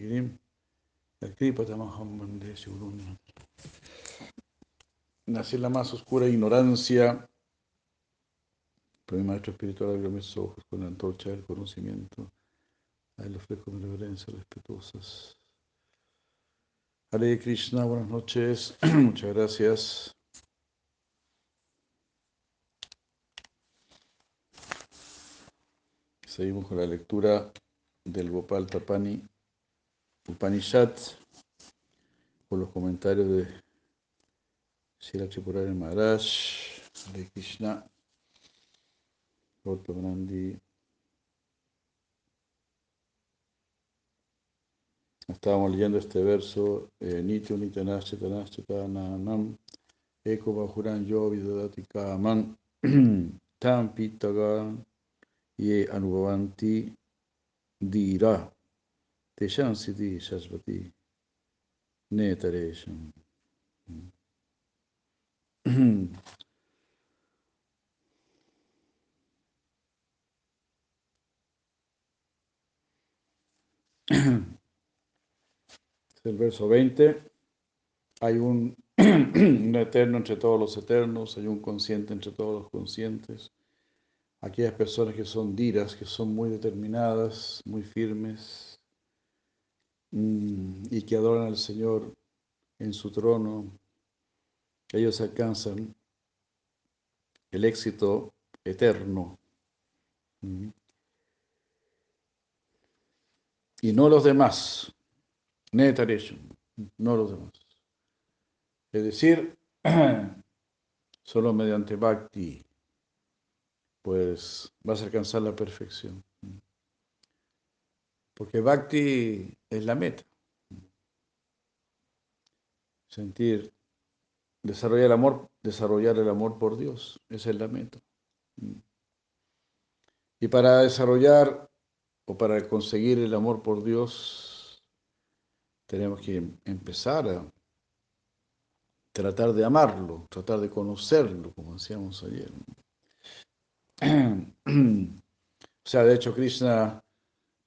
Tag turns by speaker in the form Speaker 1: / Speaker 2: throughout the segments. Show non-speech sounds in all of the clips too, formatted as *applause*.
Speaker 1: Grim Kripatamaham Mande Shivurun Nací en la más oscura ignorancia, pero mi maestro espiritual abrió mis ojos con la antorcha del conocimiento. Ahí le ofrezco mis reverencias respetuosas. Hare Krishna, buenas noches, *clears throat* muchas gracias. Seguimos con la lectura del Gopal Tapani Upanishad, con los comentarios de Sila Tripurari Maharaj, Hare Krishna, Gautam Nandi. Estábamos leyendo este verso, eh, Nityo Nityanashchetanashchetananam, Eko Bahuran Yo Vidadati Kaman, *clears throat* Tam Pitagan, Ye Anubhavanti Dira, Teshan Siddhi Shasvati, Netaresham. *clears throat* el verso 20. Hay *clears throat* un, eterno entre todos los eternos, hay un consciente entre todos los conscientes. Aquellas personas que son diras, que son muy determinadas, muy firmes mm, y que adoran al Señor en su trono, ellos alcanzan el éxito eterno. Mm. Y no los demás. No los demás. Es decir, *clears throat* solo mediante bhakti, pues vas a alcanzar la perfección. Porque bhakti es la meta. Sentir, desarrollar el amor, desarrollar el amor por Dios, esa es la meta. Y para desarrollar o para conseguir el amor por Dios, tenemos que empezar a tratar de amarlo, tratar de conocerlo, como decíamos ayer. *clears throat* O sea, de hecho, Krishna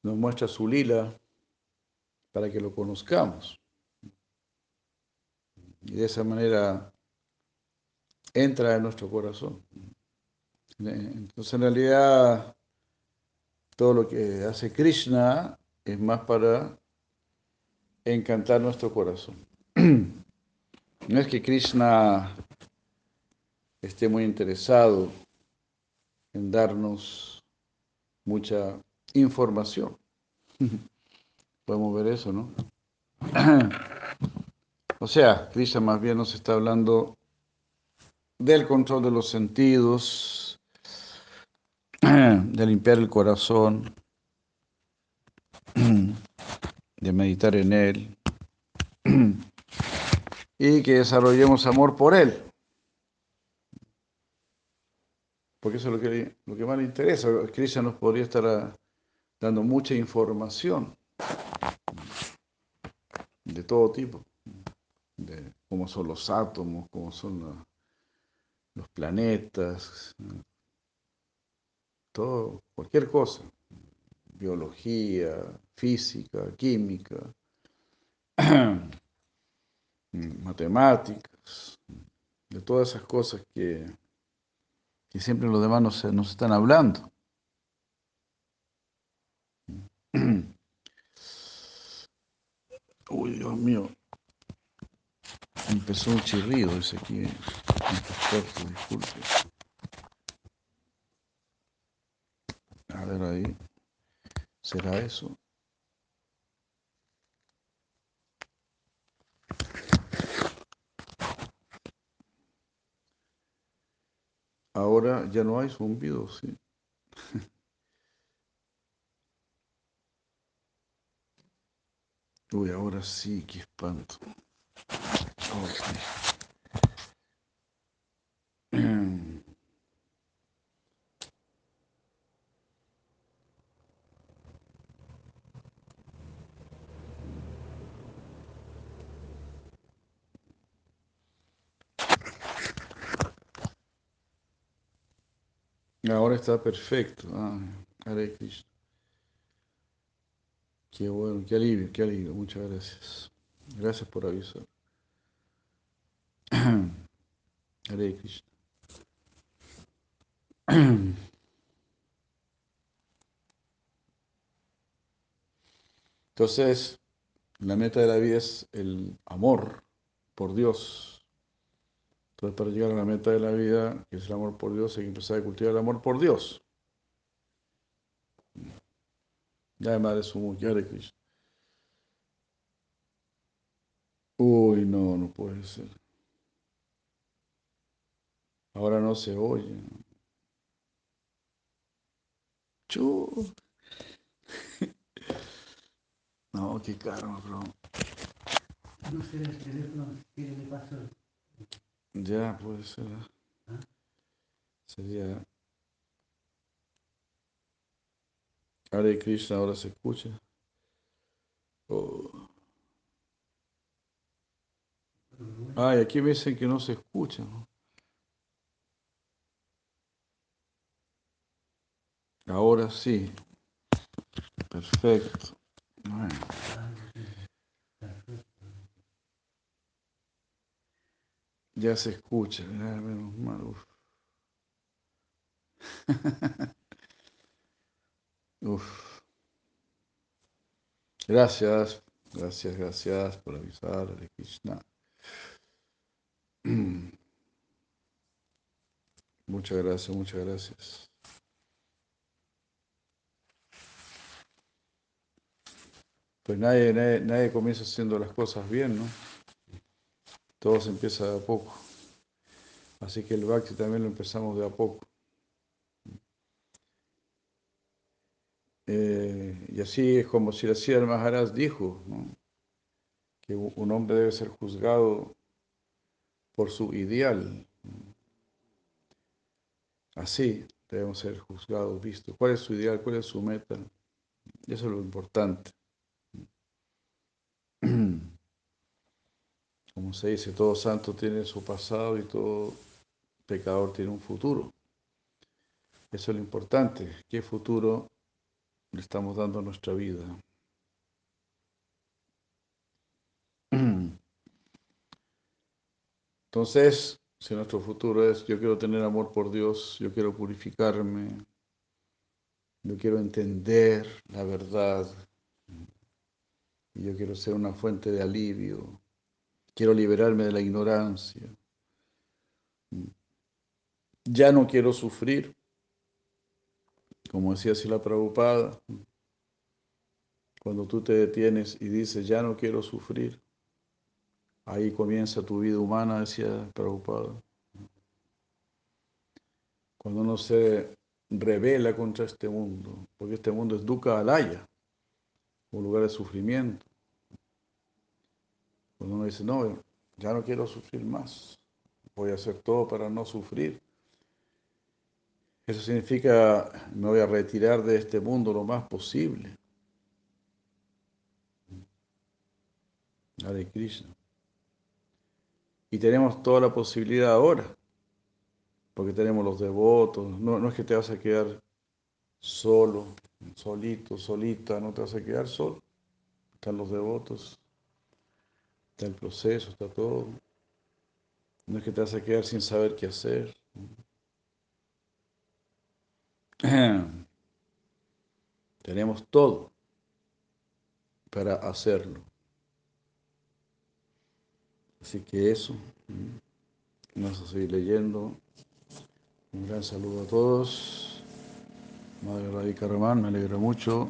Speaker 1: nos muestra su lila para que lo conozcamos. Y de esa manera entra en nuestro corazón. Entonces, en realidad, todo lo que hace Krishna es más para encantar nuestro corazón. *clears throat* No es que Krishna esté muy interesado en darnos mucha información. *clears throat* Podemos ver eso, ¿no? *clears throat* O sea, Krishna más bien nos está hablando del control de los sentidos, de limpiar el corazón, de meditar en Él y que desarrollemos amor por Él. Porque eso es lo que, lo que más le interesa. Krishna nos podría estar ah, dando mucha información de todo tipo, de cómo son los átomos, cómo son los, los planetas, todo, cualquier cosa biología, física, química, *clears throat* matemáticas, de todas esas cosas que, que siempre los demás nos, nos están hablando. *clears throat* Uy, Dios mío. Empezó un chirrido ese aquí. disculpe. A ver ahí. ¿Será eso? Ahora ya no hay zumbido, sí. *laughs* Uy, ahora sí, qué espanto. Ahora está perfecto. Ah, Hare Krishna. Qué bueno, qué alivio, qué alivio. Muchas gracias. Gracias por avisar. *clears throat* Hare Krishna. *clears throat* Entonces, la meta de la vida es el amor por Dios. Entonces, para llegar a la meta de la vida, que es el amor por Dios, hay que empezar a cultivar el amor por Dios. Ya madre Sumuki, Hare Krishna. Uy, no, no puede ser. Ahora no se oye. Chu. *laughs* No, qué karma, bro.
Speaker 2: No sé el teléfono qué le pasó.
Speaker 1: Ya, puede ser.
Speaker 2: ¿Ah?
Speaker 1: Sería. Hare Krishna ahora se escucha. Oh. Ay, aquí me dicen que no se escucha. Ahora sí. Perfecto. Bueno. Ya se escucha. menos mal, uf. *laughs* Uf. Gracias, gracias, gracias por avisar, Hare Krishna. *clears throat* Muchas gracias, muchas gracias. Pues nadie, nadie, nadie comienza haciendo las cosas bien, ¿no? Todo se empieza de a poco. Así que el Bhakti también lo empezamos de a poco. Eh, y así es como si el Maharaj dijo, que un hombre debe ser juzgado por su ideal. Así debemos ser juzgados, vistos. ¿Cuál es su ideal? ¿Cuál es su meta? Eso es lo importante. *clears throat* Como se dice, todo santo tiene su pasado y todo pecador tiene un futuro. Eso es lo importante. ¿Qué futuro le estamos dando a nuestra vida? *clears throat* Entonces, si nuestro futuro es yo quiero tener amor por Dios, yo quiero purificarme, yo quiero entender la verdad, y yo quiero ser una fuente de alivio, quiero liberarme de la ignorancia, ya no quiero sufrir, como decía Sila Prabhupada, cuando tú te detienes y dices ya no quiero sufrir, Ahí comienza tu vida humana, decía Prabhupada. Cuando uno se revela contra este mundo, porque este mundo es Dukkha Alaya, un lugar de sufrimiento. Cuando uno dice, no, ya no quiero sufrir más, voy a hacer todo para no sufrir. Eso significa, me voy a retirar de este mundo lo más posible. Hare Krishna. Y tenemos toda la posibilidad ahora, porque tenemos los devotos. No, no es que te vas a quedar solo, solito, solita, no te vas a quedar solo. Están los devotos, está el proceso, está todo. No es que te vas a quedar sin saber qué hacer. *clears throat* Tenemos todo para hacerlo. Así que eso, vamos a seguir leyendo. Un gran saludo a todos. Madre Radhika Ramán, me alegra mucho.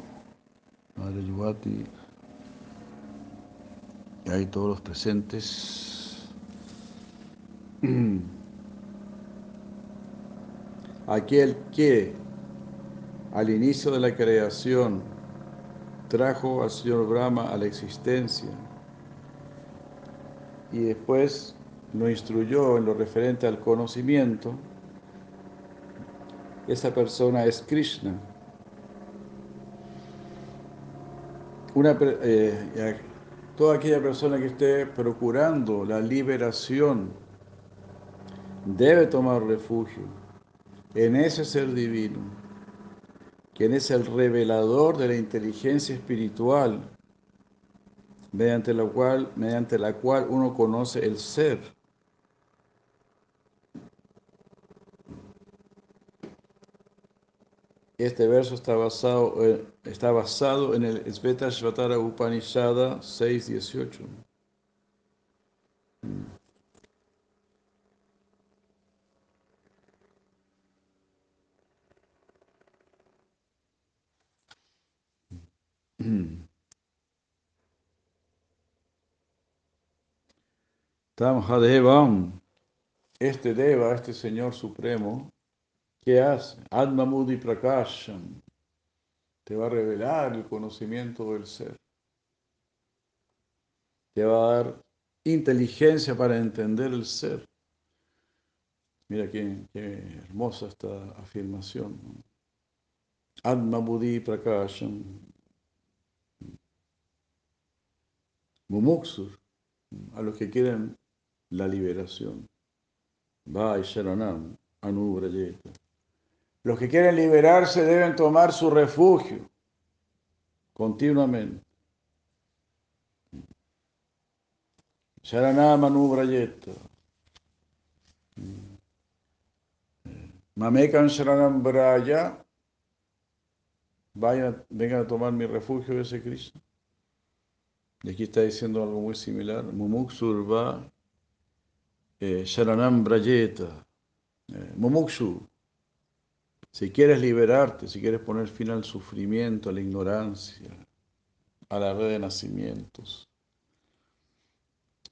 Speaker 1: Madre Yuvati. Y ahí todos los presentes. *clears throat* aquel que al inicio de la creación trajo al señor Brahma a la existencia y después lo instruyó en lo referente al conocimiento, esa persona es Krishna. Una, eh, toda aquella persona que esté procurando la liberación debe tomar refugio en ese ser divino, quien es el revelador de la inteligencia espiritual, mediante la cual, mediante la cual uno conoce el ser. Este verso está basado, está basado en el Sveta Shvatara Upanishada 6.18. Tamhadevam, este Deva, este Señor Supremo, ¿qué hace? Atma Mudi Prakasham, te va a revelar el conocimiento del ser. Te va a dar inteligencia para entender el ser. Mira qué, hermosa esta afirmación. Atma Mudi Prakasham. Mumuksur, a los que quieren la liberación. Vai Sharanam Anubrayeta. Los que quieren liberarse deben tomar su refugio continuamente. Sharanam Anubrayeta. Mamekan Sharanam Braya. Vayan, vengan a tomar mi refugio, ese Cristo. Y aquí está diciendo algo muy similar. Mumuksurva eh, Sharanam Brayeta. Eh, Mumukshu. Si quieres liberarte, si quieres poner fin al sufrimiento, a la ignorancia, a la red de nacimientos,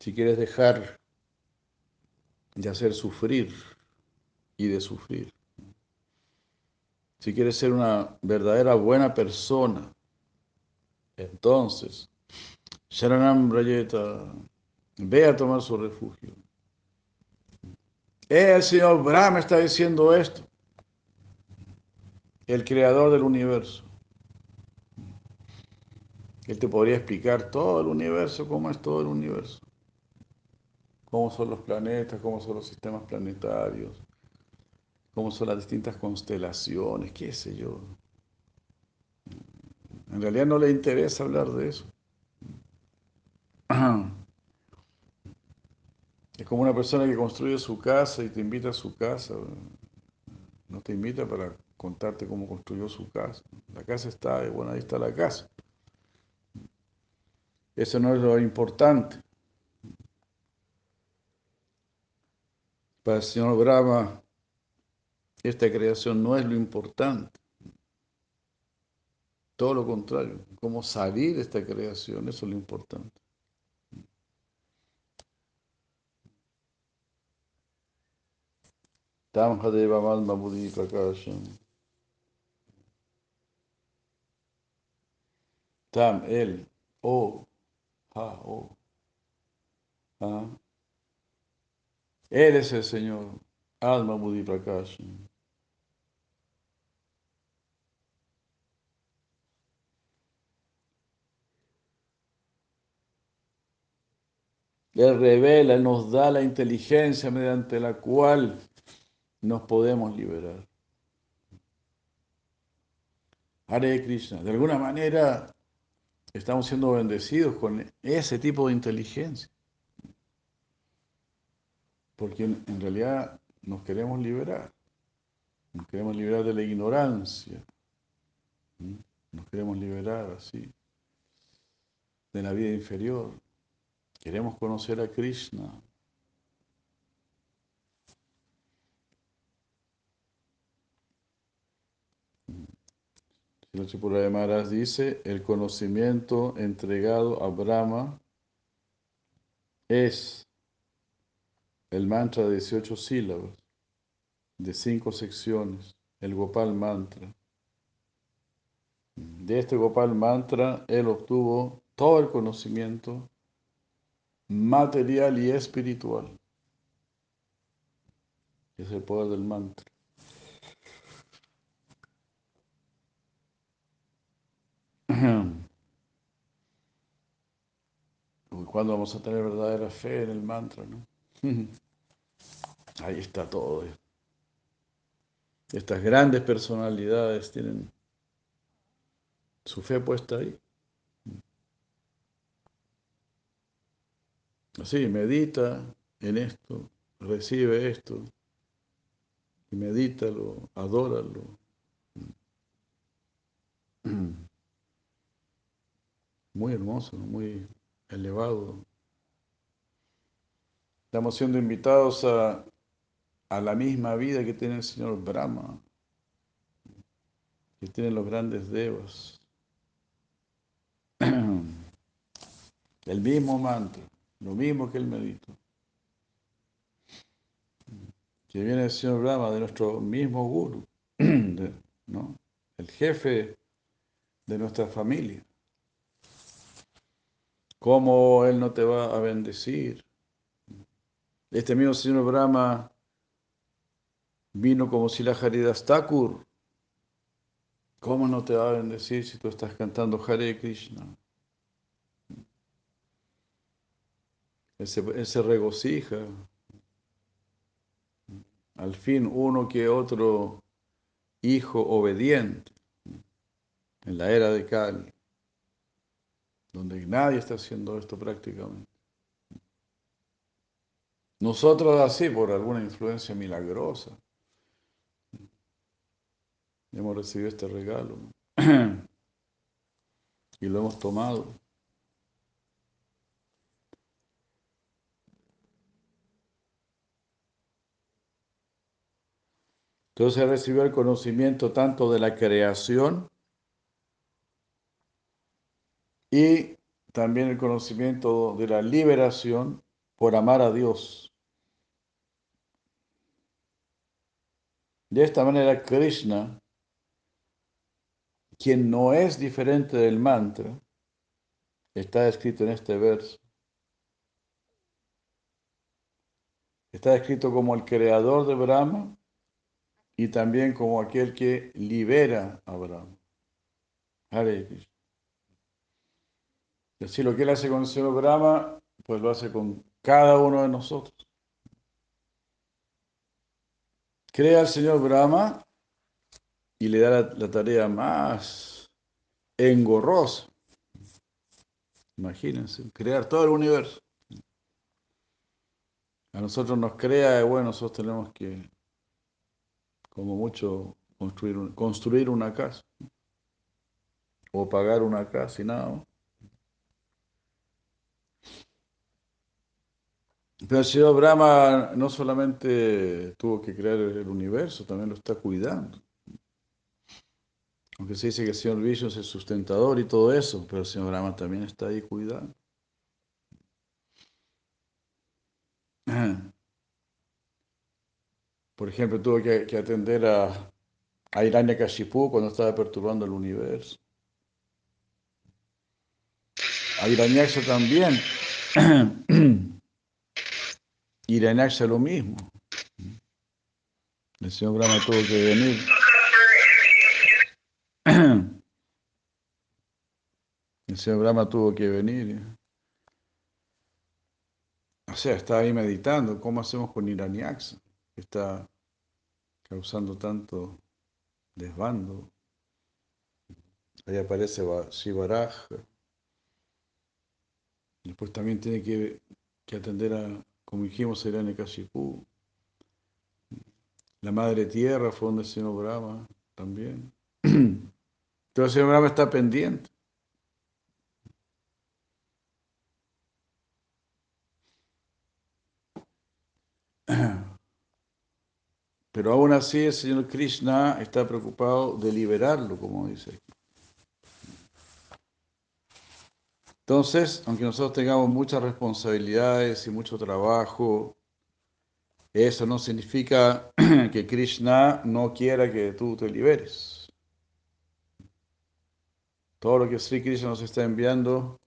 Speaker 1: si quieres dejar de hacer sufrir y de sufrir, si quieres ser una verdadera buena persona, entonces Sharanam Brayeta, ve a tomar su refugio. El señor Brahma está diciendo esto, el creador del universo. Él te podría explicar todo el universo, cómo es todo el universo, cómo son los planetas, cómo son los sistemas planetarios, cómo son las distintas constelaciones, qué sé yo. En realidad no le interesa hablar de eso. *clears throat* Es como una persona que construye su casa y te invita a su casa. No te invita para contarte cómo construyó su casa. La casa está, bueno, ahí está la casa. Eso no es lo importante. Para el señor Brahma, esta creación no es lo importante. Todo lo contrario, cómo salir de esta creación, eso es lo importante. Tam Hadeva Malma Buddhi Prakasham. Tam, él, o, ha, o. ¿Ah? Él es el Señor, Alma Buddhi Prakasham. Él revela, nos da la inteligencia mediante la cual nos podemos liberar. Hare Krishna. De alguna manera estamos siendo bendecidos con ese tipo de inteligencia. Porque en realidad nos queremos liberar. Nos queremos liberar de la ignorancia. Nos queremos liberar así de la vida inferior. Queremos conocer a Krishna. El de Maharaj dice, el conocimiento entregado a Brahma es el mantra de 18 sílabas. de cinco secciones, el Gopal Mantra. De este Gopal Mantra, él obtuvo todo el conocimiento material y espiritual. Es el poder del mantra. ¿Cuándo vamos a tener verdadera fe en el mantra? ¿no? *laughs* Ahí está todo. Estas grandes personalidades tienen su fe puesta ahí. Así, medita en esto, recibe esto, y medítalo, adóralo. *clears throat* Muy hermoso, muy elevado. Estamos siendo invitados a, a la misma vida que tiene el señor Brahma, que tienen los grandes devas. *clears throat* El mismo mantra, lo mismo que él medita. Que viene el señor Brahma de nuestro mismo guru, *clears throat* ¿no? el jefe de nuestra familia. ¿Cómo Él no te va a bendecir? Este mismo señor Brahma vino como si la Haridas Thakur. ¿Cómo no te va a bendecir si tú estás cantando Hare Krishna? Él se, regocija. Al fin uno que otro hijo obediente en la era de Kali donde nadie está haciendo esto prácticamente. Nosotros así, por alguna influencia milagrosa, hemos recibido este regalo *clears throat* y lo hemos tomado. Entonces recibió el conocimiento tanto de la creación y también el conocimiento de la liberación por amar a Dios. De esta manera, Krishna, quien no es diferente del mantra, está escrito en este verso. Está escrito como el creador de Brahma y también como aquel que libera a Brahma. Si lo que él hace con el Señor Brahma, pues lo hace con cada uno de nosotros. Crea al Señor Brahma y le da la, tarea más engorrosa. Imagínense, crear todo el universo. A nosotros nos crea, bueno, nosotros tenemos que, como mucho, construir, construir una casa. O pagar una casa y nada Pero el señor Brahma no solamente tuvo que crear el universo, también lo está cuidando. Aunque se dice que el señor Vishnu es el sustentador y todo eso, pero el señor Brahma también está ahí cuidando. *clears throat* Por ejemplo, tuvo que, atender a, a Hiranyakashipu cuando estaba perturbando el universo. A Hiranyaksha también. *clears throat* Hiranyaksa lo mismo. El señor Brahma tuvo que venir. *clears throat* El señor Brahma tuvo que venir. O sea, está ahí meditando. ¿Cómo hacemos con? Que está causando tanto desbando. Ahí aparece Shivaraj. Después también tiene que atender a como dijimos, era Nekashipu. La madre tierra fue donde el señor Brahma también. *clears throat* Entonces el señor Brahma está pendiente. *clears throat* Pero aún así el señor Krishna está preocupado de liberarlo, como dice aquí. Entonces, aunque nosotros tengamos muchas responsabilidades y mucho trabajo, Eso no significa *clears throat* que Krishna no quiera que tú te liberes. Todo lo que Sri Krishna nos está enviando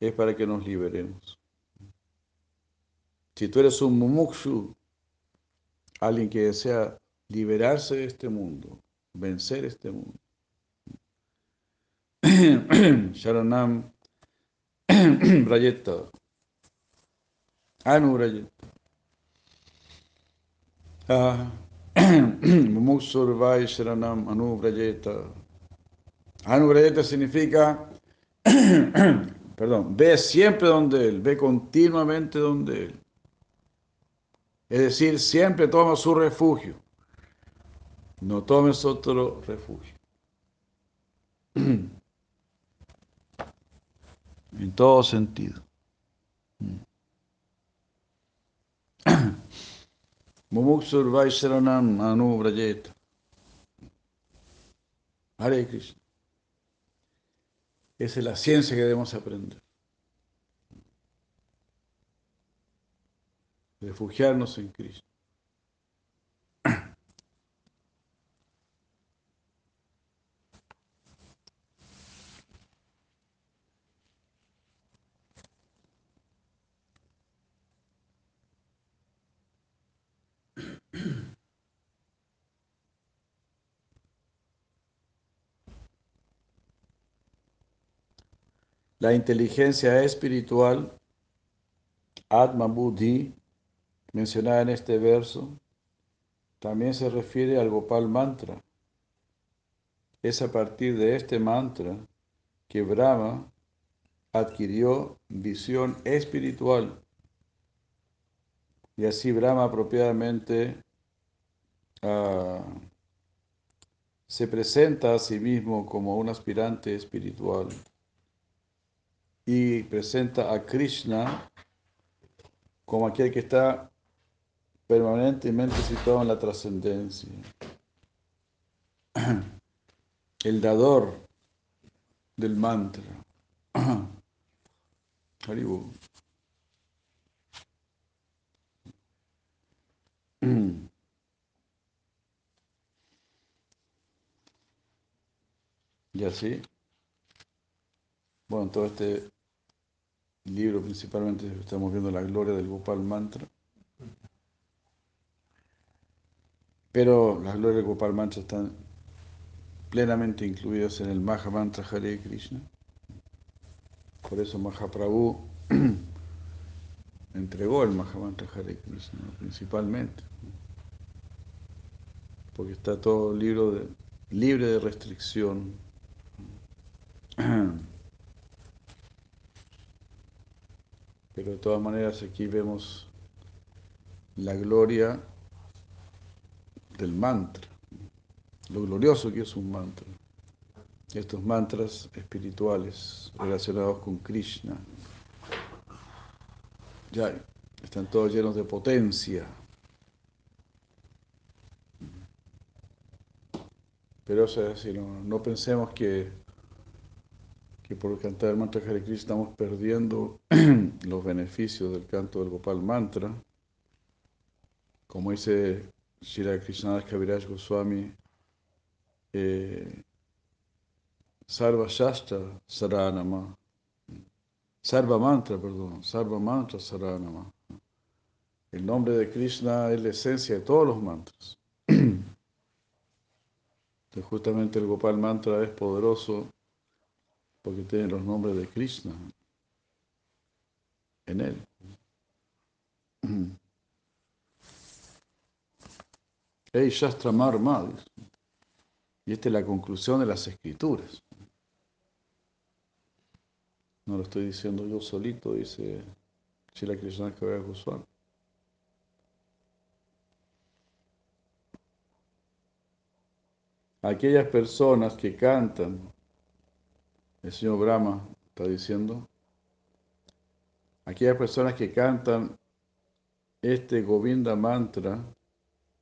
Speaker 1: es para que nos liberemos. Si tú eres un mumukshu, alguien que desea liberarse de este mundo, vencer este mundo, *clears throat* Sharanam Brayeta, Anu Brayeta, *clears throat* Mumuksurvai Sharanam Anu Brayeta. Anu Brayeta significa *clears throat* perdón, ve siempre donde Él, ve continuamente donde Él. Es decir, siempre toma su refugio. No tomes otro refugio. *clears throat* En todo sentido. *clears throat* Mumuksur Vaisharanam Anu Brayeta. Hare Krishna. Esa es la ciencia que debemos aprender. Refugiarnos en Cristo. La inteligencia espiritual, Atma Buddhi, mencionada en este verso, también se refiere al Gopal Mantra. Es a partir de este mantra que Brahma adquirió visión espiritual y así Brahma apropiadamente uh, se presenta a sí mismo como un aspirante espiritual y presenta a Krishna como aquel que está permanentemente situado en la trascendencia. *clears throat* El dador del mantra. Haribu. Y así, bueno, todo este libro principalmente estamos viendo la gloria del Gopal Mantra. Pero las glorias del Gopal Mantra están plenamente incluidas en el Maha Mantra Hare Krishna. Por eso Mahaprabhu *clears throat* entregó el Maha Mantra Hare Krishna principalmente. Porque está todo libro de, libre de restricción. Pero de todas maneras aquí vemos la gloria del mantra, lo glorioso que es un mantra. Estos mantras espirituales relacionados con Krishna, ya están todos llenos de potencia. Pero si no, no pensemos que que por cantar el mantra Hare Krishna estamos perdiendo *clears throat* los beneficios del canto del Gopal Mantra. Como dice Shri Krishna Kaviraj Goswami, eh, Sarva Shastra Saranama, Sarva Mantra, perdón, Sarva Mantra Saranama. El nombre de Krishna es la esencia de todos los mantras. *clears throat* Entonces, justamente el Gopal Mantra es poderoso porque tiene los nombres de Krishna en él. *clears throat* Hey Shastra Marma, y esta es la conclusión de las escrituras. No lo estoy diciendo yo solito, dice Shila Krishna Kavaya Goswami. Aquellas personas que cantan el señor Brahma está diciendo, aquellas personas que cantan este Govinda mantra,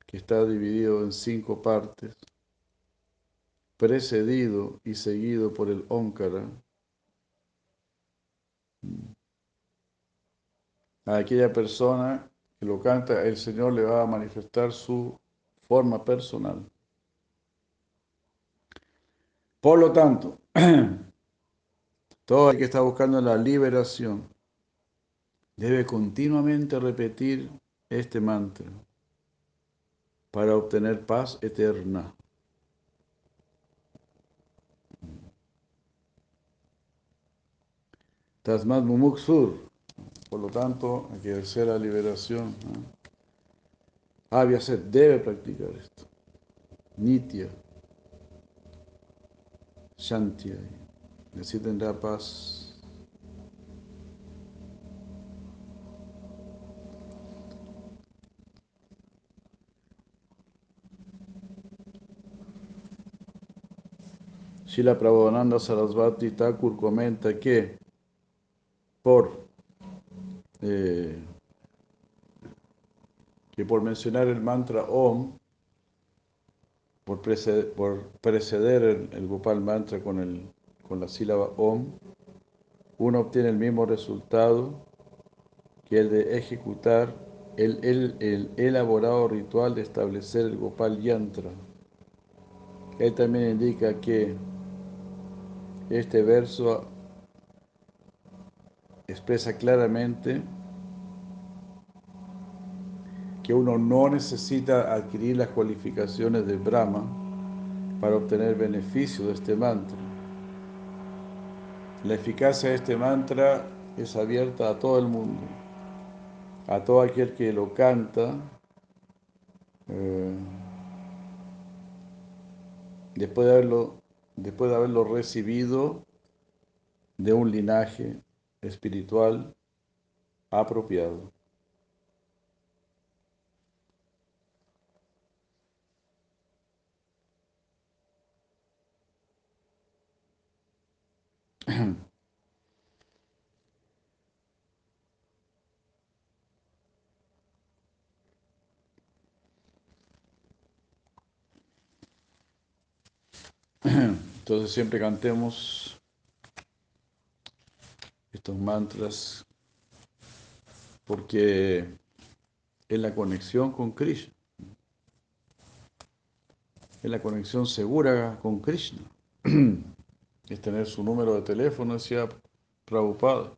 Speaker 1: que está dividido en cinco partes, precedido y seguido por el Omkara, a aquella persona que lo canta, el Señor le va a manifestar su forma personal. Por lo tanto, *clears throat* todo el que está buscando la liberación debe continuamente repetir este mantra para obtener paz eterna. Tasmat Mumuksur, por lo tanto, hacer la liberación. ¿no? se debe practicar esto. Nitya. Shanti. Así tendrá paz. Shila Prabhupada Sarasvati Thakur comenta que por eh, que por mencionar el mantra Om, por preceder, por preceder el, Gopal mantra con, el, con la sílaba Om, uno obtiene el mismo resultado que el de ejecutar el, el, el elaborado ritual de establecer el Gopal Yantra. Él también indica que este verso expresa claramente que uno no necesita adquirir las cualificaciones de Brahma para obtener beneficio de este mantra. La eficacia de este mantra es abierta a todo el mundo, a todo aquel que lo canta, eh, después, de haberlo, después de haberlo recibido de un linaje espiritual apropiado. *clears throat* Entonces siempre cantemos estos mantras porque es la conexión con Krishna. Es la conexión segura con Krishna. *clears throat* es tener su número de teléfono, decía Prabhupada.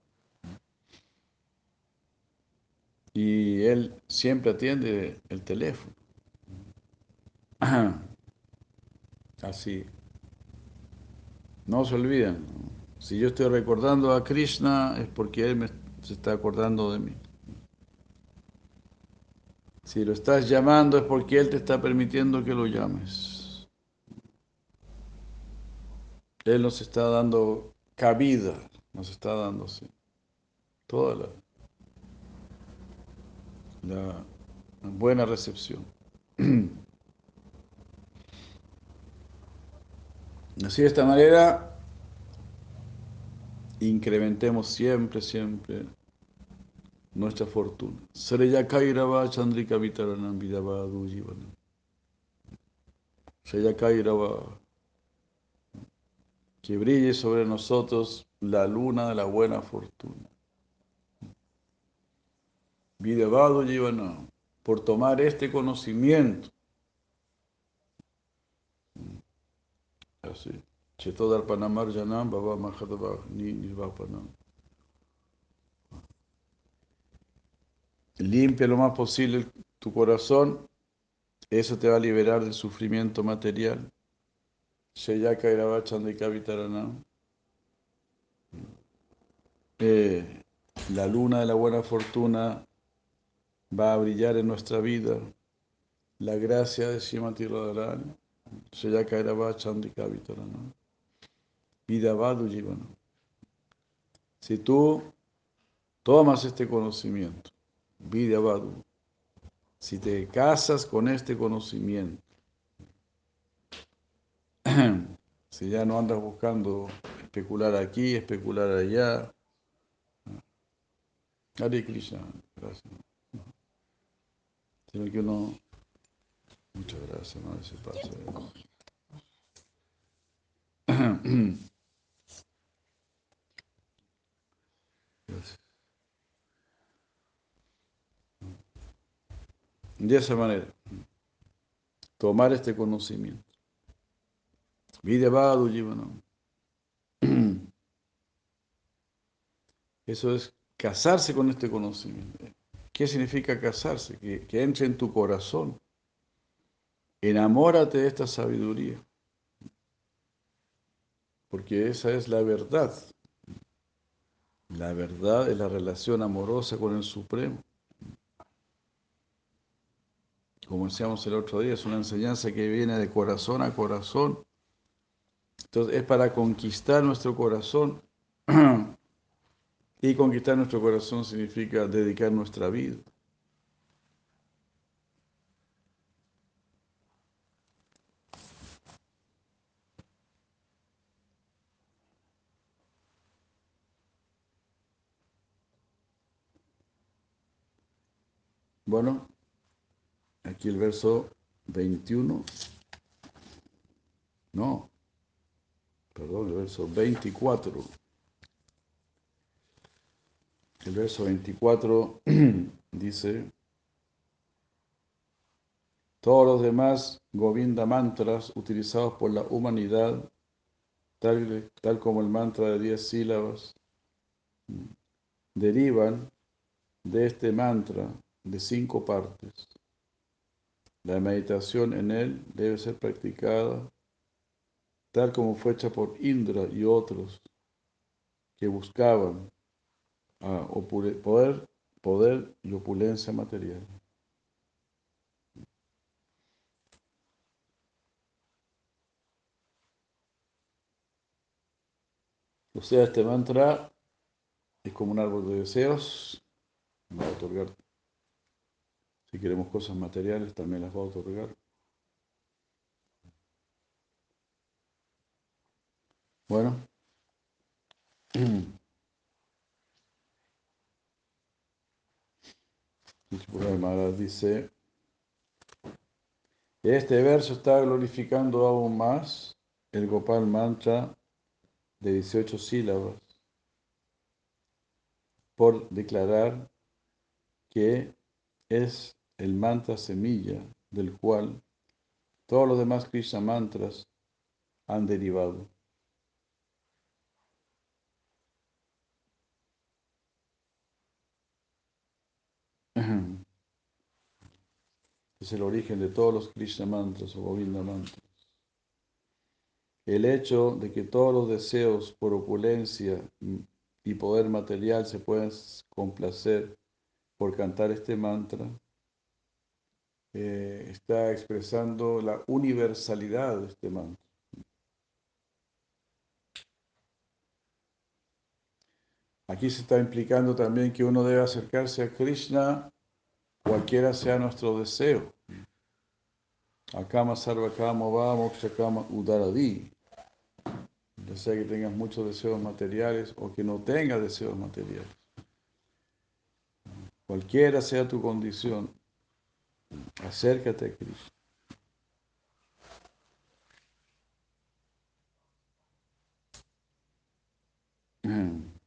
Speaker 1: Y él siempre atiende el teléfono. *clears throat* Así. No se olviden. Si yo estoy recordando a Krishna es porque Él me, se está acordando de mí. Si lo estás llamando es porque Él te está permitiendo que lo llames. Él nos está dando cabida, nos está dando toda la, buena recepción. *clears throat* Así de esta manera incrementemos siempre, siempre nuestra fortuna. Sreya Kairava Chandrika Vitaranam Vidavadu Jivanam. Sreya Kairava. Que brille sobre nosotros la luna de la buena fortuna. Vidavadu Jivanam. Por tomar este conocimiento. Así. Chetodarpanamarjanam Baba Mahadava Nirvapanam. Limpia lo más posible tu corazón, eso te va a liberar del sufrimiento material. Sheyaka Vitarana. Eh, la luna de la buena fortuna va a brillar en nuestra vida. La gracia de Shimati Radharani. Sheyaka Chandika Vitarana. Vidavadu Jivana. Si tú tomas este conocimiento, Vidavadu, si te casas con este conocimiento, *clears throat* si ya no andas buscando especular aquí, especular allá, Hare Krishna, gracias. Sino que uno, muchas gracias, no ese paso. De esa manera, tomar este conocimiento. Vidyavadu Jivanam. *clears throat* Eso es casarse con este conocimiento. ¿Qué significa casarse? Que, que entre en tu corazón. Enamórate de esta sabiduría. Porque esa es la verdad. La verdad es la relación amorosa con el Supremo. Como decíamos el otro día, es una enseñanza que viene de corazón a corazón. Entonces es para conquistar nuestro corazón. *clears throat* Y conquistar nuestro corazón significa dedicar nuestra vida. Bueno, aquí el verso 21. No, perdón, el verso 24. El verso 24 *clears throat* dice, todos los demás Govinda mantras utilizados por la humanidad, tal, tal como el mantra de 10 sílabas, derivan de este mantra de cinco partes. La meditación en él debe ser practicada tal como fue hecha por Indra y otros que buscaban a poder, poder y opulencia material. O sea, este mantra es como un árbol de deseos, va a otorgar si queremos cosas materiales, también las va a otorgar. Bueno. *clears throat* dice, este verso está glorificando aún más el Gopal Mantra de 18 sílabas por declarar que es el mantra semilla del cual todos los demás Krishna mantras han derivado. Es el origen de todos los Krishna mantras o Govinda mantras. El hecho de que todos los deseos por opulencia y poder material se puedan complacer por cantar este mantra eh, está expresando la universalidad de este mantra. Aquí se está implicando también que uno debe acercarse a Krishna cualquiera sea nuestro deseo. Akama sarvakama va mokshakama udaradi. Ya sea que tengas muchos deseos materiales o que no tengas deseos materiales. Cualquiera sea tu condición, Acércate a Cristo. *clears throat*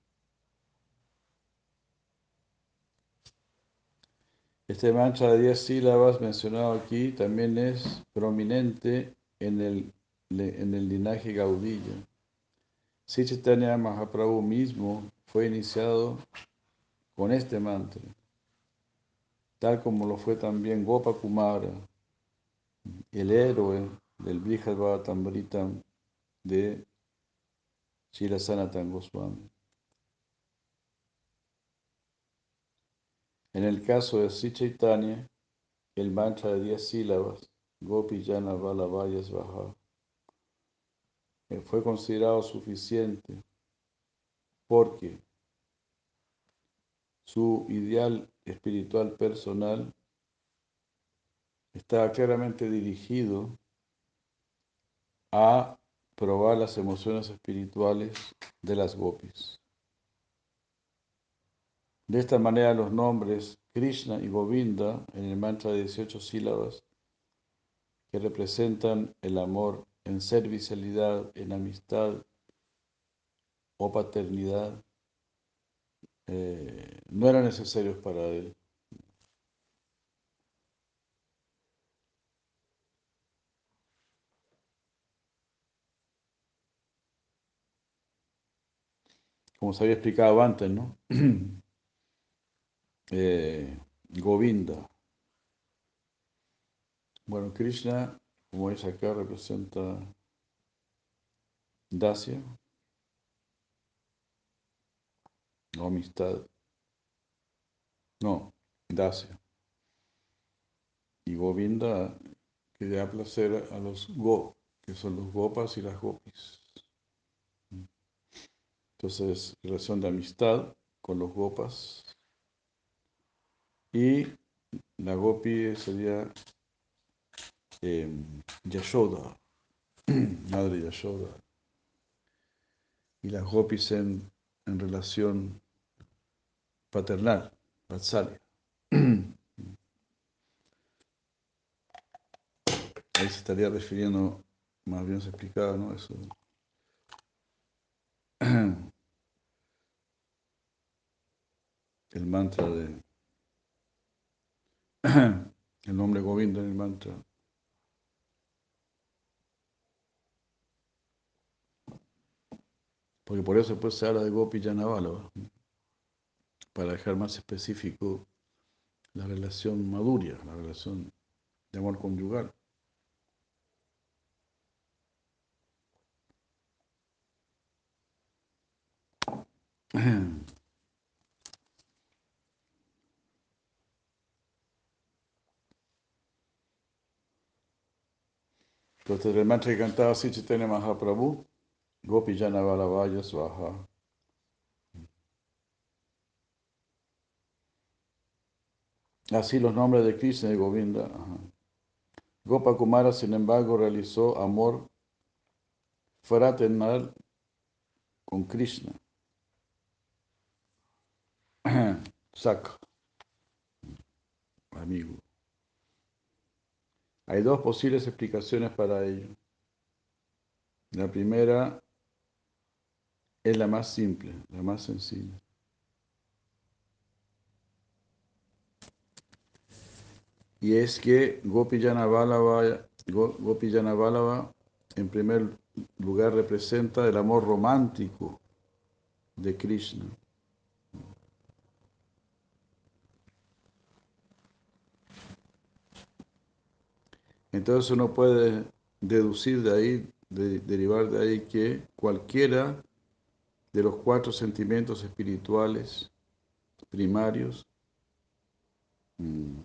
Speaker 1: Este mantra de 10 sílabas mencionado aquí también es prominente en el, en el linaje Gaudilla. Si Mahaprabhu mismo fue iniciado con este mantra tal como lo fue también Gopa Kumara, el héroe del Brihad de Shila Goswami. En el caso de Sri Chaitanya, el mantra de 10 sílabas, Gopi Jana Balavayas Baja, eh, fue considerado suficiente porque su ideal espiritual personal está claramente dirigido a probar las emociones espirituales de las gopis. De esta manera los nombres Krishna y Govinda en el mantra de 18 sílabas que representan el amor en servicialidad, en amistad o paternidad, eh, no eran necesarios para él. Como se había explicado antes, ¿no? *clears throat* Eh, Govinda. Bueno, Krishna, como es acá, representa Dacia, o amistad. No, Dacia. Y Govinda, que da placer a los Go, que son los Gopas y las Gopis. Entonces, relación de amistad con los Gopas. Y la Gopi sería eh, Yashoda, *clears throat* madre Yashoda. Y las Gopis en, en relación paternal, Vatsalya. *clears throat* Ahí se estaría refiriendo, más bien se explicaba, ¿no? Eso. *clears throat* El mantra de. *clears throat* El nombre Govinda en el mantra. Porque por eso después se habla de Gopi Yanavala, para dejar más específico la relación maduria, la relación de amor conyugal. *clears throat* Entonces el mantra que cantaba Chaitanya Mahaprabhu, Gopi Jana Valavaya Swaha. Así los nombres de Krishna y Govinda. Ajá. Gopa Kumara, sin embargo, realizó amor fraternal con Krishna. *clears throat* Saka, amigo. Hay dos posibles explicaciones para ello. La primera es la más simple, la más sencilla. Y es que Gopi Janavalava en primer lugar representa el amor romántico de Krishna. Entonces uno puede deducir de ahí, de, derivar de ahí que cualquiera de los cuatro sentimientos espirituales primarios mmm,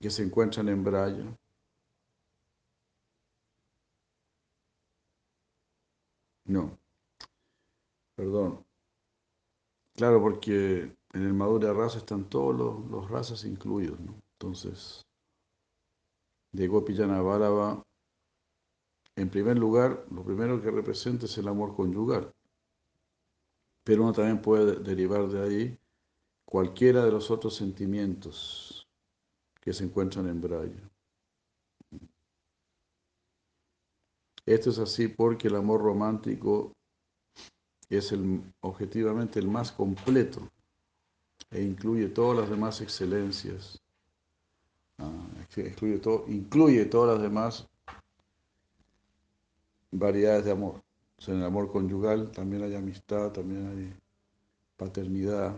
Speaker 1: que se encuentran en Braya, no, perdón, claro, porque en el Madura Raza están todos los, los razas incluidos, ¿no? Entonces, de Gopillana Bálava, en primer lugar, lo primero que representa es el amor conyugal. Pero uno también puede derivar de ahí cualquiera de los otros sentimientos que se encuentran en Braya. Esto es así porque el amor romántico es el, objetivamente el más completo e incluye todas las demás excelencias incluye, todo, incluye todas las demás variedades de amor. En el amor conyugal también hay amistad, también hay paternidad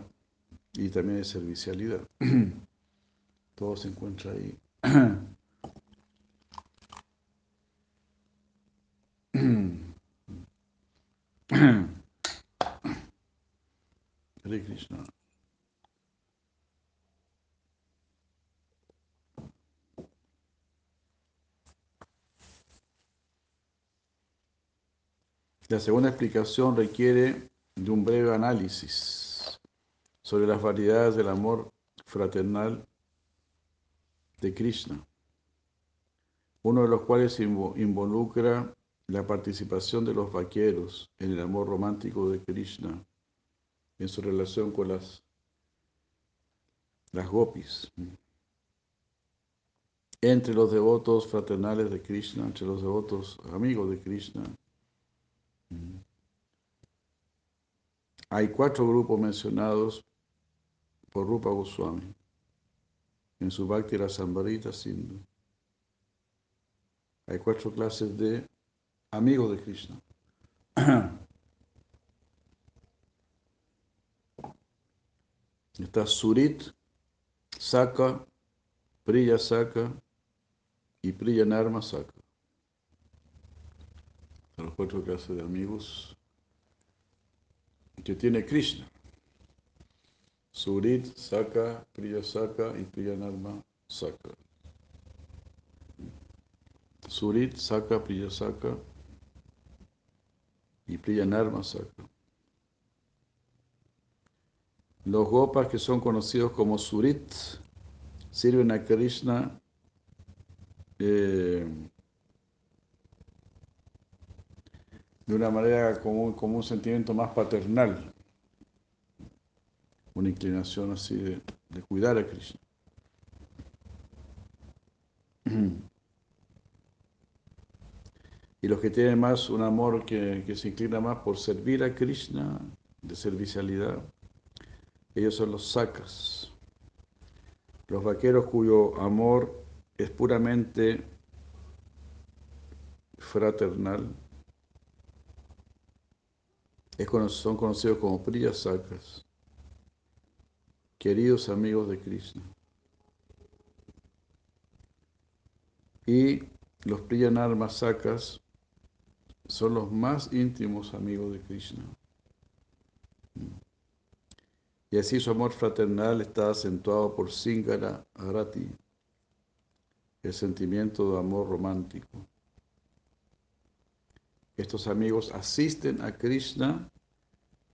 Speaker 1: y también hay servicialidad. *clears throat* Todo se encuentra ahí. *clears throat* Hare Krishna. La segunda explicación requiere de un breve análisis sobre las variedades del amor fraternal de Krishna, uno de los cuales involucra la participación de los vaqueros en el amor romántico de Krishna en su relación con las, las gopis. Entre los devotos fraternales de Krishna, entre los devotos amigos de Krishna, hay cuatro grupos mencionados por Rupa Goswami en su Bhakti Rasambarita Sindhu. Hay cuatro clases de amigos de Krishna. *clears throat* Está Surit, Saka, Priya Saka y Priya Narma Saka. Son los cuatro clases de amigos que tiene Krishna. Surit, Saka, Priya Saka y Priya Narma Saka. Surit, Saka, Priya Saka y Priya Narma Saka. Los gopas que son conocidos como Surit sirven a Krishna eh, de una manera como, como un sentimiento más paternal, una inclinación así de, cuidar a Krishna. *clears throat* Y los que tienen más un amor que, que se inclina más por servir a Krishna, de servicialidad, ellos son los sakas. Los vaqueros cuyo amor es puramente fraternal, son conocidos como Priya Sakas, queridos amigos de Krishna. Y los Priyanarma Sakas son los más íntimos amigos de Krishna. Y así su amor fraternal está acentuado por Singara Arati, el sentimiento de amor romántico. Estos amigos asisten a Krishna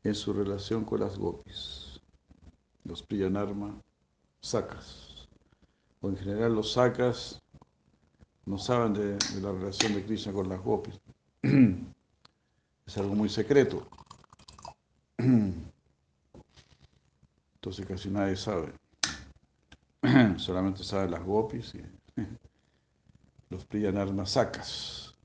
Speaker 1: en su relación con las gopis, los Priyanarma Sakas. O en general los Sakas no saben de, la relación de Krishna con las gopis. *clears throat* Es algo muy secreto. *clears throat* Entonces casi nadie sabe. *clears throat* Solamente saben las gopis y *laughs* los Priyanarma Sakas.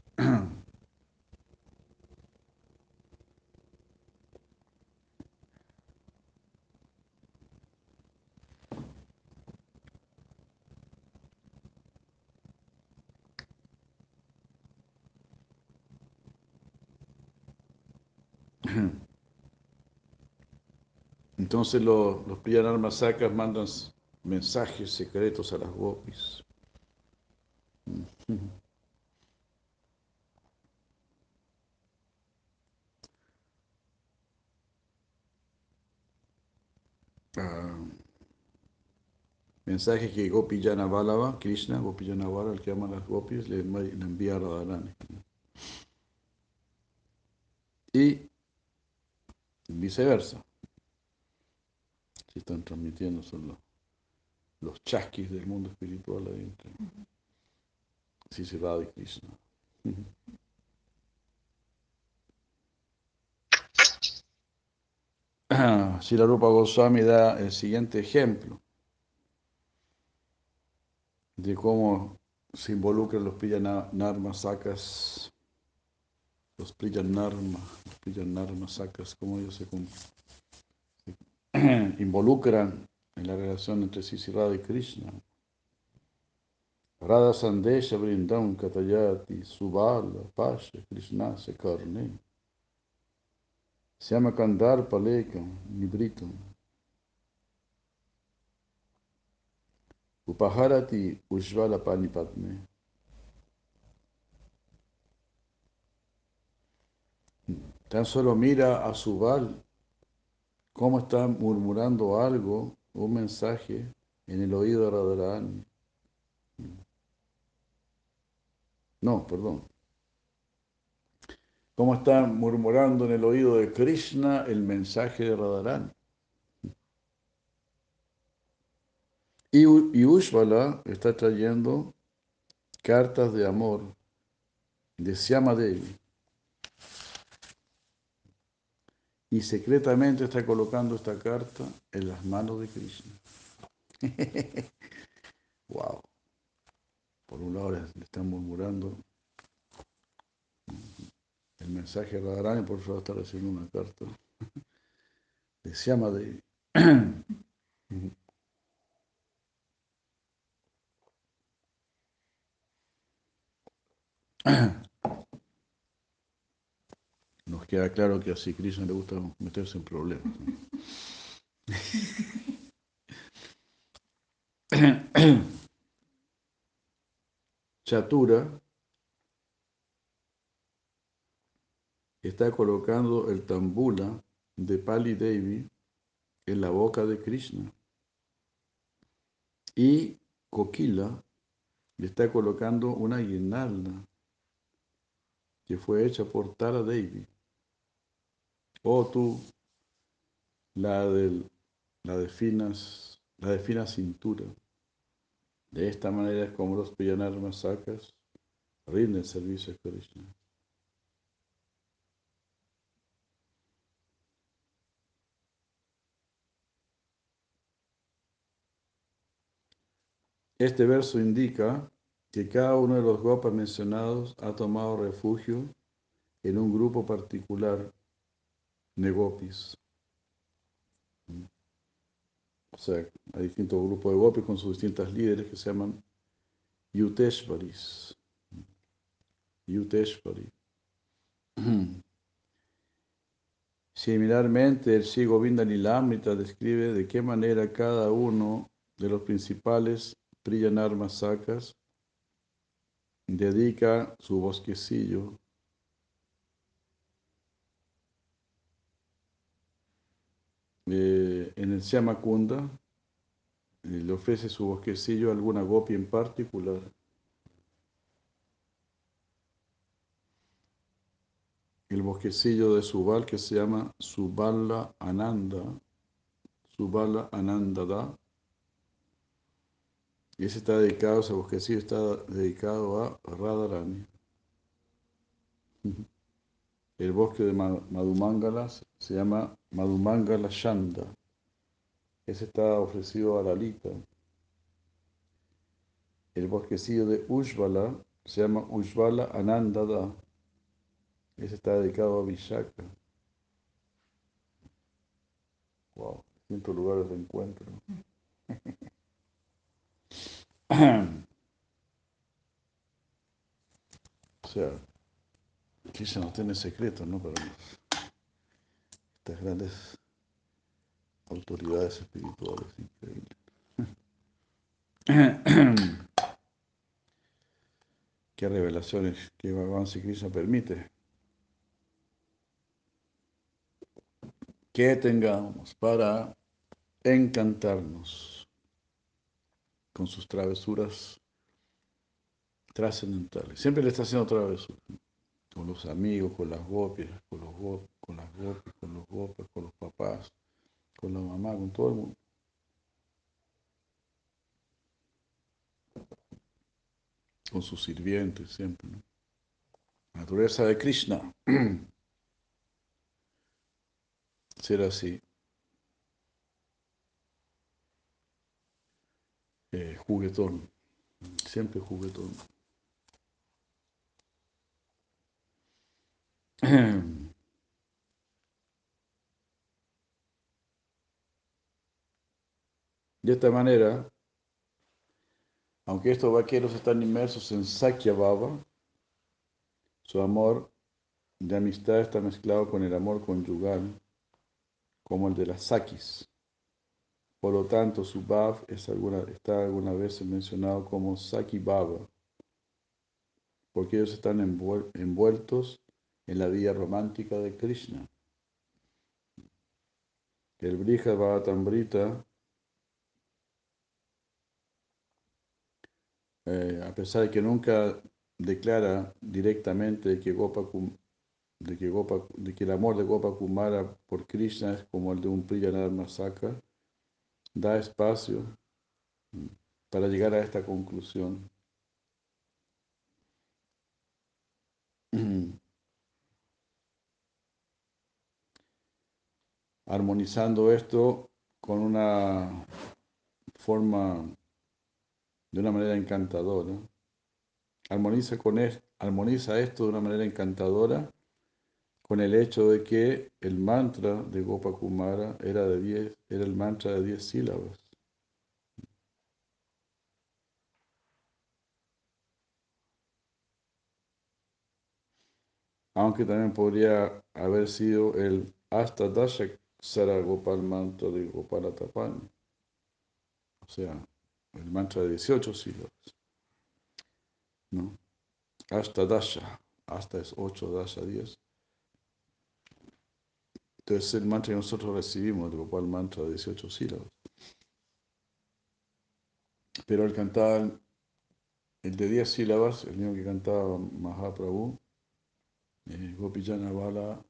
Speaker 1: Entonces los, los Priyanarma Sakas mandan s- mensajes secretos a las gopis. Ah, mensajes que Gopi Janavalava, Krishna, Gopi Janavala, el que ama a las gopis, le, le envía a Radharani. Y viceversa. Se están transmitiendo son los, los chasquis del mundo espiritual ahí entre Sisirada y Krishna. Srila Rupa Goswami da el siguiente ejemplo de cómo se involucran los Priyanarma Sakas, los Priyanarma, los Priyanarma Sakas, cómo ellos se, se *clears throat* involucran en la relación entre Sisi Radha y Krishna. Radha Sandesha Vrindam Katayati Subala Pasha Krishna se karne. Se llama Kandar Palekam Nibritam. Upaharati Ujvala Panipatme. Tan solo mira a Subal cómo está murmurando algo, un mensaje en el oído de Radharani. No, perdón. Cómo está murmurando en el oído de Krishna el mensaje de Radharani. Y, y Ushvala está trayendo cartas de amor de Syama Devi. Y secretamente está colocando esta carta en las manos de Krishna. *laughs* wow. Por un lado le están murmurando el mensaje de Radharani, por lado está recibiendo una carta de *clears throat* Devi. Nos queda claro que así Krishna le gusta meterse en problemas. *coughs* Chatura está colocando el tambula de Pali Devi en la boca de Krishna. Y Kokila le está colocando una guirnalda que fue hecha por Tara Devi. O tú, la, del, la, de finas, la de fina cintura. De esta manera es como los Piyanar Masakas rinden servicio a Krishna. Este verso indica que cada uno de los gopas mencionados ha tomado refugio en un grupo particular de gopis. O sea, hay distintos grupos de gopis con sus distintas líderes que se llaman Yuteshvaris. Yuteshvari. *clears throat* Similarmente, el Sri Govinda describe de qué manera cada uno de los principales Priyanar Masakas dedica su bosquecillo eh, en el Siamakunda eh, le ofrece su bosquecillo a alguna gopi en particular. El bosquecillo de Subal que se llama Subala Ananda, Subala Anandada, y ese está dedicado, ese bosquecillo está dedicado a Radharani. El bosque de Madhumangalas se llama Madhumangala Shanda. Ese está ofrecido a Lalita. El bosquecillo de Ushvala se llama Ushvala Anandada. Ese está dedicado a Vishaka. Wow, distintos lugares de encuentro. *laughs* O sea, se no tiene secreto, ¿no? Para estas grandes autoridades espirituales, increíbles. *coughs* Qué revelaciones que Bhagavan Krishna permite. Que tengamos para encantarnos con sus travesuras trascendentales. Siempre le está haciendo travesuras. Con los amigos, con las gopias, con los con las gopias, con los gopas, con los papás, con la mamá, con todo el mundo. Con sus sirvientes siempre. ¿no? Naturaleza de Krishna. *clears throat* Ser así. eh, juguetón, siempre juguetón. *clears throat* De esta manera, aunque estos vaqueros están inmersos en Sakya Baba, su amor de amistad está mezclado con el amor conyugal, como el de las Sakis. Por lo tanto, su Bhav alguna, está alguna vez mencionado como Saki Baba, porque ellos están envueltos en la vida romántica de Krishna. El Brihad Bhavatamrita, eh, a pesar de que nunca declara directamente que, de que, el amor de Gopa Kumara por Krishna es como el de un Priyanar Masaka, da espacio para llegar a esta conclusión. *clears throat* Armonizando esto con una forma, de una manera encantadora. Armoniza, con esto de una manera encantadora con el hecho de que el mantra de Gopakumara era, de diez, era el mantra de 10 sílabas. Aunque también podría haber sido el hasta Dashak Sara Gopal mantra de Gopalatapani. O sea, el mantra de 18 sílabas. ¿no? Hasta dasha, hasta es 8, dasha 10. Entonces el mantra que nosotros recibimos, el cual mantra de 18 sílabas. Pero al cantar el de 10 sílabas, el mismo que cantaba Mahaprabhu, eh, Gopijana Bala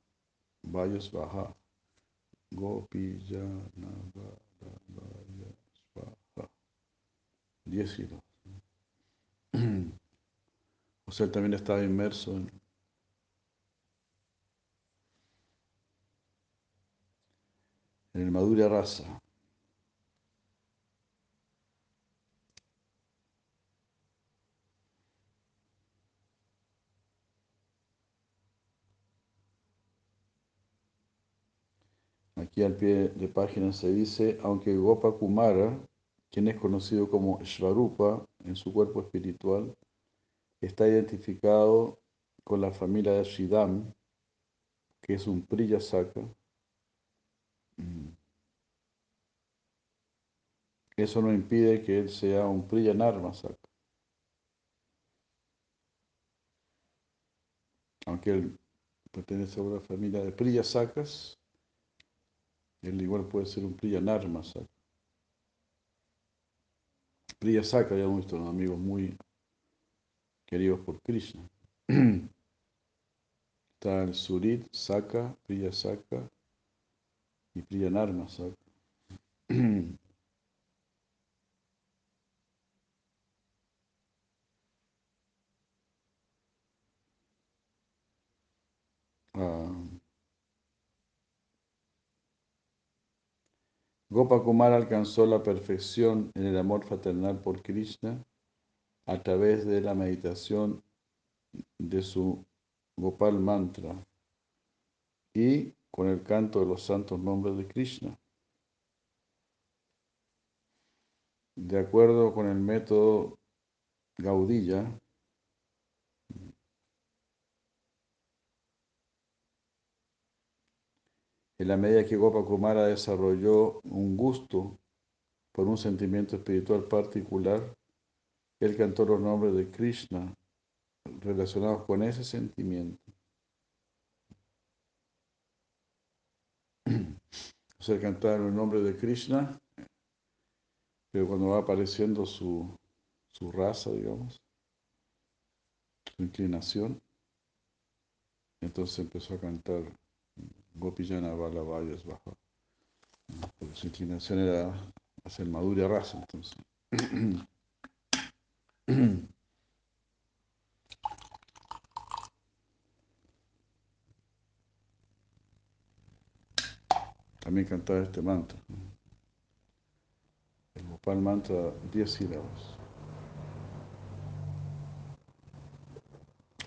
Speaker 1: Vayas Baja. Gopijana Bala Vayas Baja. 10 sílabas. *clears throat* O sea, él también estaba inmerso en, en el Madhurya Rasa. Aquí al pie de página se dice, aunque Gopa Kumara, quien es conocido como Shvarupa en su cuerpo espiritual, está identificado con la familia de Shidam, que es un Priyasaka. Mm. Eso no impide que él sea un Priyanarmasaka. Aunque él pertenece a una familia de Priyasakas, él igual puede ser un Priyanarmasaka. Priyasaka, ya hemos visto, un amigos muy queridos por Krishna. *clears throat* Está el Surit, Saka, Priya Saka y Priya Narma Saka. *clears throat* Gopa Kumar alcanzó la perfección en el amor fraternal por Krishna a través de la meditación de su Gopal Mantra y con el canto de los santos nombres de Krishna. De acuerdo con el método Gaudilla, en la medida que Gopa Kumara desarrolló un gusto por un sentimiento espiritual particular, él cantó los nombres de Krishna relacionados con ese sentimiento. O sea, cantar el nombre de Krishna, pero cuando va apareciendo su, su raza, digamos, su inclinación, entonces empezó a cantar Gopijana Balavayas Baja. Porque su inclinación era hacia el Madhurya raza, entonces. *coughs* También cantaba este mantra. El Gopal mantra, 10 sílabas.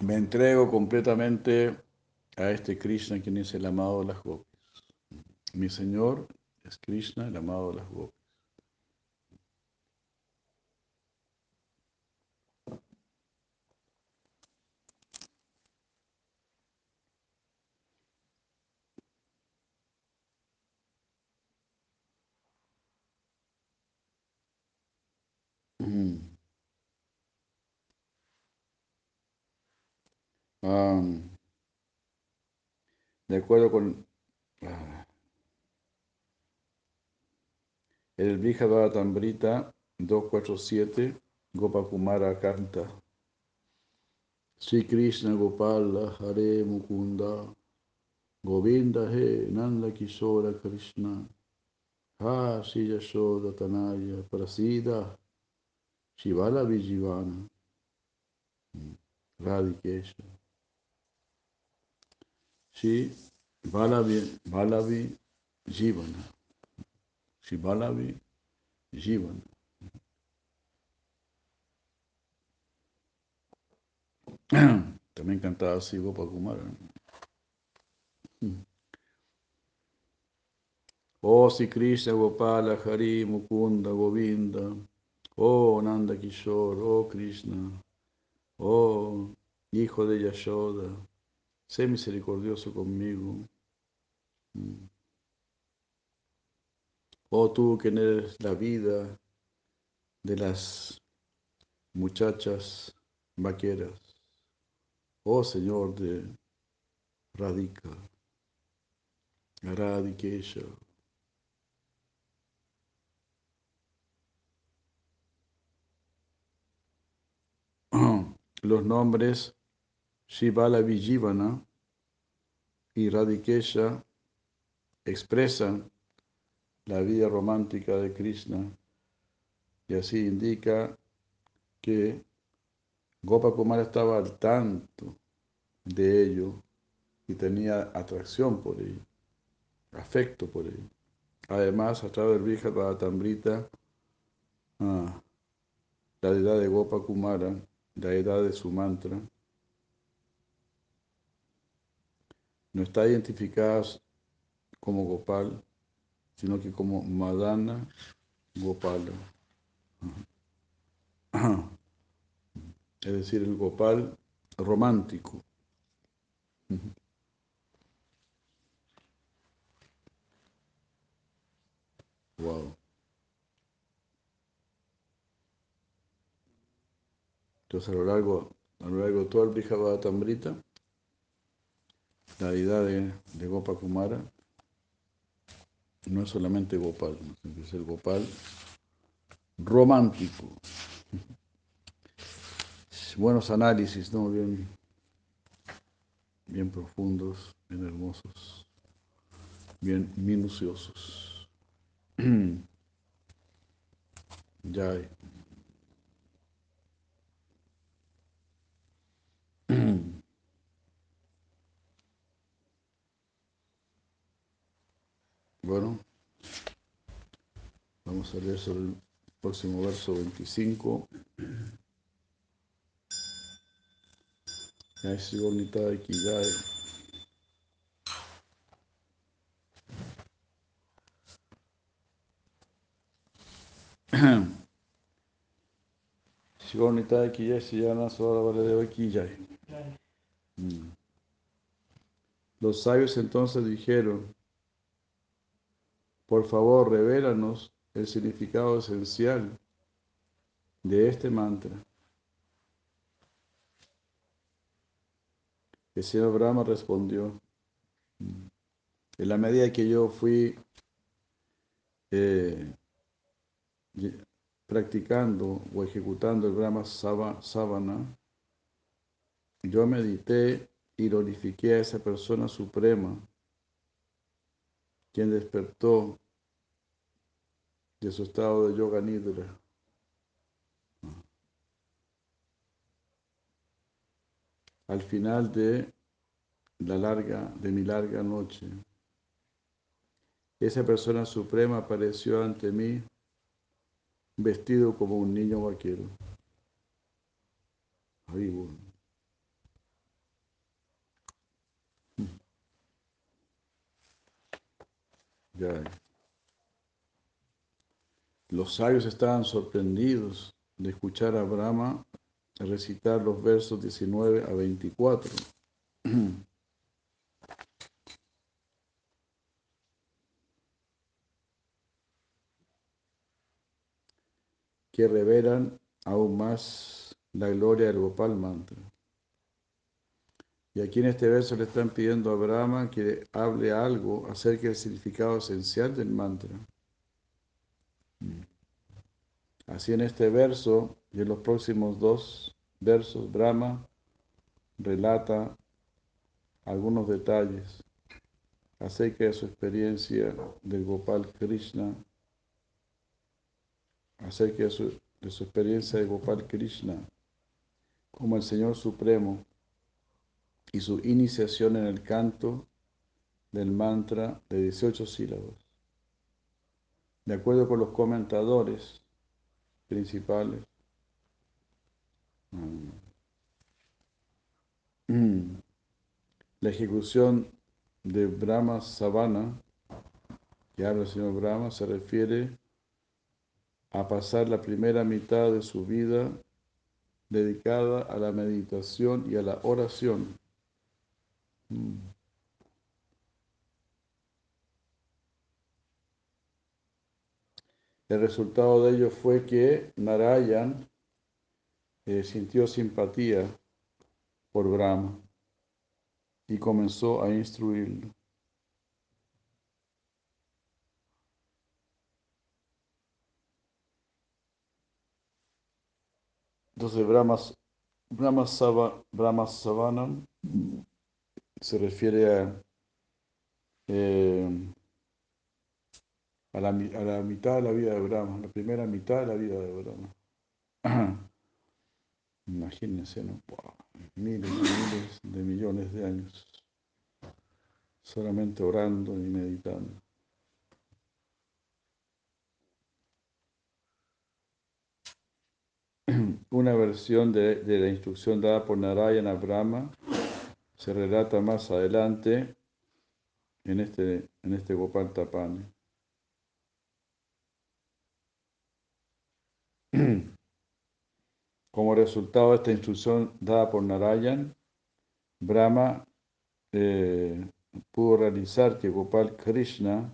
Speaker 1: Me entrego completamente a este Krishna, quien es el amado de las gopis. Mi Señor es Krishna, el amado de las gopis. De acuerdo con ah, el Brihadvaratambrita 247, Gopakumara canta. Sri Krishna Gopala Hare Mukunda Govinda He Nanda Kishora Krishna Ha Sri Yashoda Tanaya Prasida Shivala Vijivana Radikesha Shri Balavi, Balavi Jivana. Shri Balavi Jivana. *clears throat* También cantaba así Gopakumara. Oh Sri Krishna Gopala Hari Mukunda Govinda. Oh Nanda Kishore, oh Krishna. Oh Hijo de Yashoda. Sé misericordioso conmigo. Oh tú que eres la vida de las muchachas vaqueras. Oh Señor de Radhika, Radikesha. *clears throat* Los nombres Shivala Vijivana y Radikesha expresan la vida romántica de Krishna y así indica que Gopakumara estaba al tanto de ello y tenía atracción por ello, afecto por ello. Además, a través del Vijata Tambrita, ah, la edad de Gopakumara, la edad de su mantra, no está identificada como Gopal, sino que como Madana Gopala. Es decir, el Gopal romántico. Wow. Entonces a lo largo, a lo largo de todo el Brihavatamrita, la deidad de, de Gopa Kumara no es solamente Gopal, es el Gopal romántico. Buenos análisis, ¿no? Bien, bien profundos, bien hermosos, bien minuciosos. *clears throat* ya hay. Bueno, vamos a leer sobre el próximo verso 25. Ya es bonita de *clears throat* de Kiyai se llama Valadeva Kiyai. Mm. Los sabios entonces dijeron, por favor, revélanos el significado esencial de este mantra. El señor Brahma respondió, en la medida que yo fui eh, practicando o ejecutando el Brahma Savana, yo medité y glorifiqué a esa persona suprema, quien despertó de su estado de yoga nidra. Al final de la larga, de mi larga noche, esa persona suprema apareció ante mí vestido como un niño vaquero. Ya. Los sabios estaban sorprendidos de escuchar a Brahma recitar los versos 19 a 24. *clears throat* que revelan aún más la gloria del Gopal Mantra. Y aquí en este verso le están pidiendo a Brahma que hable algo acerca del significado esencial del mantra. Así en este verso y en los próximos dos versos, Brahma relata algunos detalles acerca de su experiencia del Gopal Krishna, acerca de su, de su experiencia de Gopal Krishna como el Señor Supremo y su iniciación en el canto del mantra de 18 sílabas. De acuerdo con los comentadores principales, mm, la ejecución de Brahma Savana, que habla el señor Brahma, se refiere a pasar la primera mitad de su vida dedicada a la meditación y a la oración. Mm. El resultado de ello fue que Narayan eh, sintió simpatía por Brahma y comenzó a instruirlo. Entonces Brahma, Brahma, Sava, Brahma Savanam se refiere a, eh, a, la, a, la, mitad de la vida de Brahma, la primera mitad de la vida de Brahma. *clears throat* Imagínense, ¿no? miles y miles de millones de años solamente orando y meditando. *clears throat* Una versión de, de, la instrucción dada por Narayana Brahma se relata más adelante en este, en este Gopal Tapani. *clears throat* Como resultado de esta instrucción dada por Narayan, Brahma eh, pudo realizar que Gopal Krishna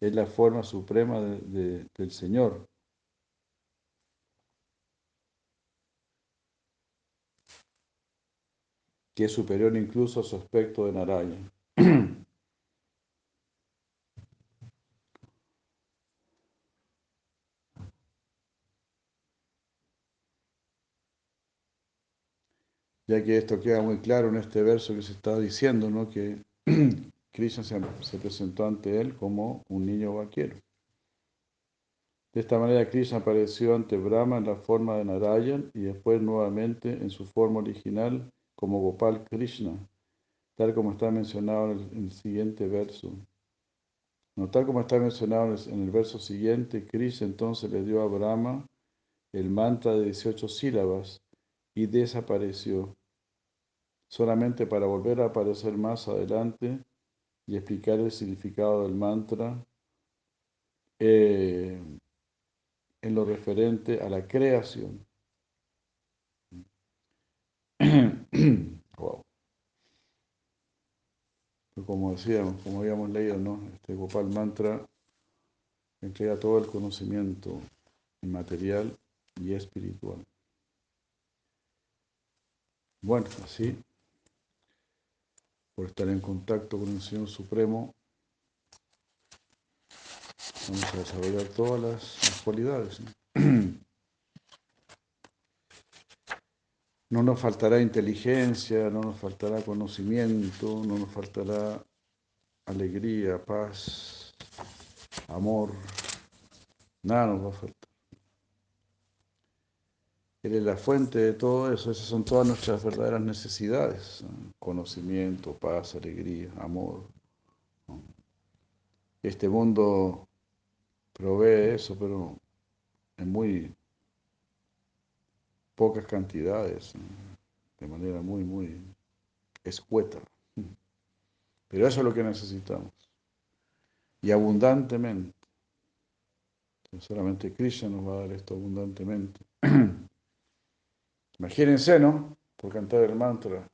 Speaker 1: es la forma suprema de, de, del Señor. que es superior incluso a su aspecto de Narayan. *clears throat* ya que esto queda muy claro en este verso que se está diciendo, ¿no? que *clears throat* Krishna se, se, presentó ante él como un niño vaquero. De esta manera Krishna apareció ante Brahma en la forma de Narayan y después nuevamente en su forma original como Gopal Krishna, tal como está mencionado en el, en el siguiente verso. No, tal como está mencionado en el, en el verso siguiente, Krishna entonces le dio a Brahma el mantra de 18 sílabas y desapareció, solamente para volver a aparecer más adelante y explicar el significado del mantra eh, en lo referente a la creación. *clears throat* wow. Como decíamos, como habíamos leído, ¿no? Este Gopal Mantra entrega todo el conocimiento material y espiritual. Bueno, así, por estar en contacto con el Señor Supremo, vamos a desarrollar todas las, cualidades. *clears throat* no nos faltará inteligencia, no nos faltará conocimiento, no nos faltará alegría, paz, amor, nada nos va a faltar. Él es la fuente de todo eso, esas son todas nuestras verdaderas necesidades, conocimiento, paz, alegría, amor. Este mundo provee eso, pero es muy pocas cantidades, de manera muy, muy escueta. Pero eso es lo que necesitamos. Y abundantemente. Solamente Krishna nos va a dar esto abundantemente. *clears throat* Imagínense, ¿no? Por cantar el mantra,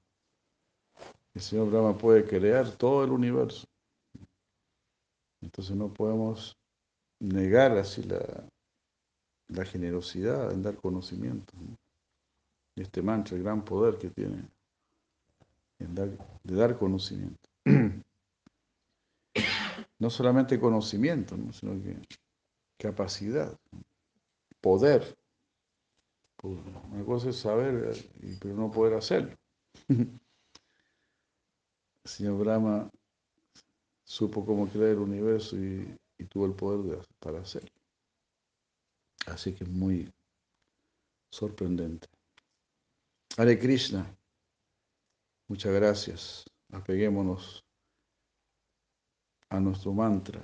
Speaker 1: el Señor Brahma puede crear todo el universo. Entonces no podemos negar así la, generosidad en dar conocimiento. ¿no? Este mantra, el gran poder que tiene en dar, de dar conocimiento. *clears throat* No solamente conocimiento, ¿no? sino que capacidad, poder. Una cosa es saber, pero no poder hacerlo. *laughs* El señor Brahma supo cómo crear el universo y, tuvo el poder de, para hacerlo. Así que es muy sorprendente. Hare Krishna, muchas gracias. Apeguémonos a nuestro mantra,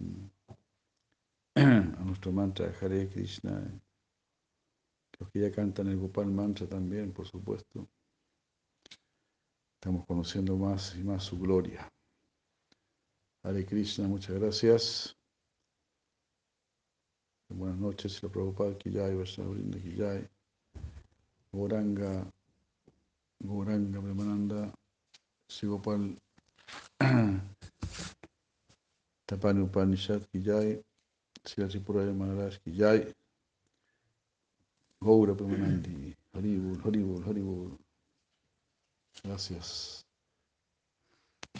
Speaker 1: *clears throat* a nuestro mantra de Hare Krishna. Los que ya cantan el Gopal Mantra también, por supuesto. Estamos conociendo más y más su gloria. Hare Krishna, muchas gracias. Buenas noches, la Prabhupada Kiyai, Varshabrinda Kiyai, Goranga, Goranga, Premananda, Sigopal, *clears throat* Tapani Upanishad Kiyai, Sila Tripuraya Maharaj ki Jai. Gaura. Haribol, Haribol, Haribol. Gracias.